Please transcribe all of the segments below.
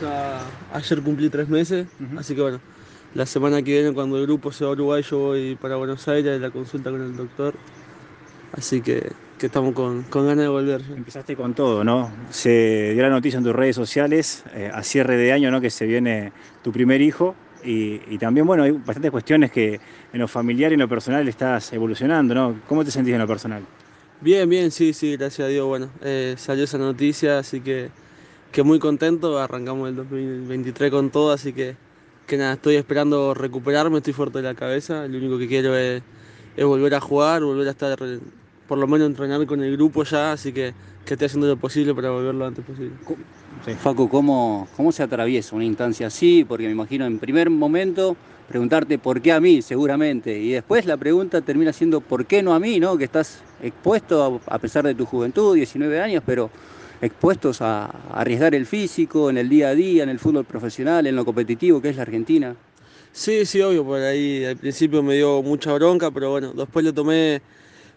ya ayer cumplí tres meses, así que bueno, la semana que viene cuando el grupo se va a Uruguay yo voy para Buenos Aires la consulta con el doctor, así que, que estamos con, con ganas de volver. Empezaste con todo, ¿no? Se dio la noticia en tus redes sociales eh, a cierre de año, ¿no? Que se viene tu primer hijo y, y también, bueno, hay bastantes cuestiones que en lo familiar y en lo personal estás evolucionando, ¿no? ¿Cómo te sentís en lo personal? Bien, bien, sí, sí, gracias a Dios, bueno, eh, salió esa noticia, así que, que muy contento, arrancamos el 2023 con todo, así que, que nada, estoy esperando recuperarme, estoy fuerte de la cabeza, lo único que quiero es, volver a jugar, volver a estar, por lo menos entrenar con el grupo ya, así que, que estoy haciendo lo posible para volver lo antes posible. Sí. Facu, ¿cómo, ¿cómo se atraviesa una instancia así? Porque me imagino en primer momento preguntarte por qué a mí, seguramente, y después la pregunta termina siendo ¿por qué no a mí? ¿no? Que estás expuesto, a pesar de tu juventud, 19 años, pero expuestos a, arriesgar el físico en el día a día, en el fútbol profesional, en lo competitivo que es la Argentina. Sí, sí, obvio, por ahí al principio me dio mucha bronca, pero bueno, después lo tomé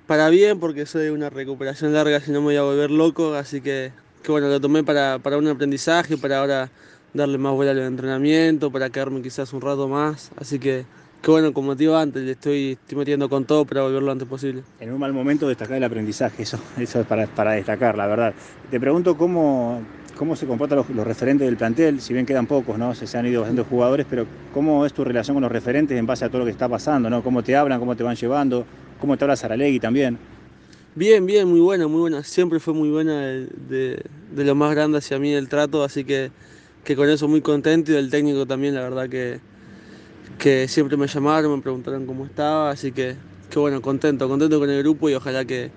para bien porque soy una recuperación larga, si no me voy a volver loco, así que, que bueno, lo tomé para, para un aprendizaje, para ahora darle más vuelo al entrenamiento, para quedarme quizás un rato más, así que, que bueno, como te digo antes, le estoy, estoy metiendo con todo para volver lo antes posible. En un mal momento destacar el aprendizaje, eso, eso es para, para destacar, la verdad. Te pregunto cómo, cómo se comportan los, los referentes del plantel, si bien quedan pocos, ¿no? Se, se han ido bastantes jugadores, pero ¿cómo es tu relación con los referentes en base a todo lo que está pasando, ¿no? ¿Cómo te hablan, cómo te van llevando? ¿Cómo te habla Saralegui también? Bien, bien, muy buena, muy buena. Siempre fue muy buena de, de, de lo más grande hacia mí el trato, así que, que con eso muy contento y del técnico también, la verdad que, que siempre me llamaron, me preguntaron cómo estaba, así que, que bueno, contento, contento con el grupo y ojalá que,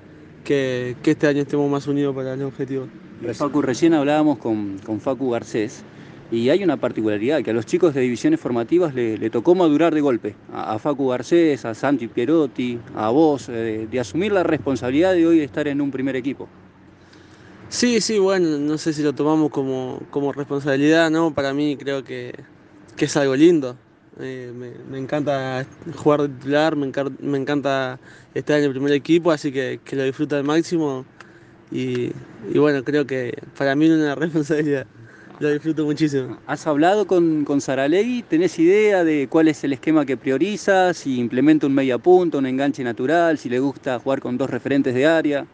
que, que este año estemos más unidos para el objetivo. Facu, recién hablábamos con, con Facu Garcés y hay una particularidad, que a los chicos de divisiones formativas le, le tocó madurar de golpe. A, a, Facu Garcés, a Santi Pierotti, a vos, eh, de asumir la responsabilidad de hoy estar en un primer equipo. Sí, sí, bueno, no sé si lo tomamos como, como responsabilidad, ¿no? Para mí creo que, que es algo lindo. Eh, me, me, encanta jugar de titular, me, encar me, encanta estar en el primer equipo, así que, que lo disfruto al máximo. Y, y, bueno, creo que para mí es una responsabilidad. Lo disfruto muchísimo. ¿Has hablado con, con Saralegui? ¿Tenés idea de cuál es el esquema que prioriza? Si implementa un media punta, un enganche natural, si le gusta jugar con dos referentes de área.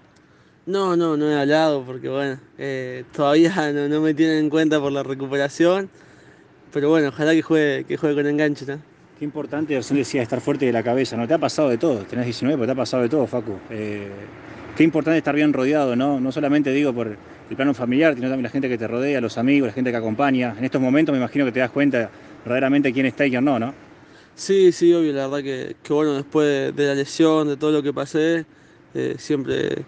No, no, no he hablado porque bueno, eh, todavía no, no, me tienen en cuenta por la recuperación. Pero bueno, ojalá que juegue, que juegue con enganche, ¿no? Qué importante, recién decía, estar fuerte de la cabeza, ¿no? Te ha pasado de todo, tenés 19, pero te ha pasado de todo, Facu. Eh, qué importante estar bien rodeado, ¿no? No solamente digo por el plano familiar, sino también la gente que te rodea, los amigos, la gente que acompaña. En estos momentos me imagino que te das cuenta verdaderamente quién está y quién no, ¿no? Sí, sí, obvio, la verdad que, que bueno, después de, de, la lesión, de todo lo que pasé, eh, siempre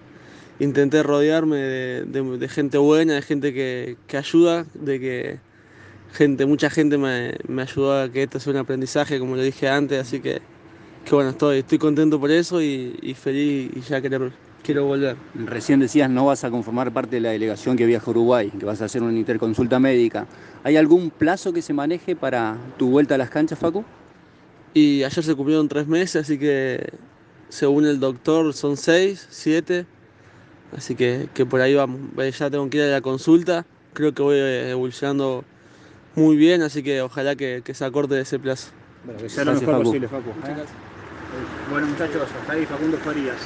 intenté rodearme de, de, de, gente buena, de gente que, que, ayuda, de que gente, mucha gente me, me, ayudó a que esto sea un aprendizaje, como lo dije antes, así que, que bueno, estoy, estoy contento por eso y, y feliz y ya quiero, quiero volver. Recién decías no vas a conformar parte de la delegación que viaja a Uruguay, que vas a hacer una interconsulta médica. ¿Hay algún plazo que se maneje para tu vuelta a las canchas, Facu? Y ayer se cumplieron tres meses, así que según el doctor son seis, siete. Así que, que, por ahí vamos. Ya tengo que ir a la consulta. Creo que voy evolucionando muy bien, así que ojalá que, que se acorte de ese plazo. Bueno, que sea lo mejor Facu. posible, Facu. ¿eh? Bueno, muchachos, hasta ahí Facundo Farías.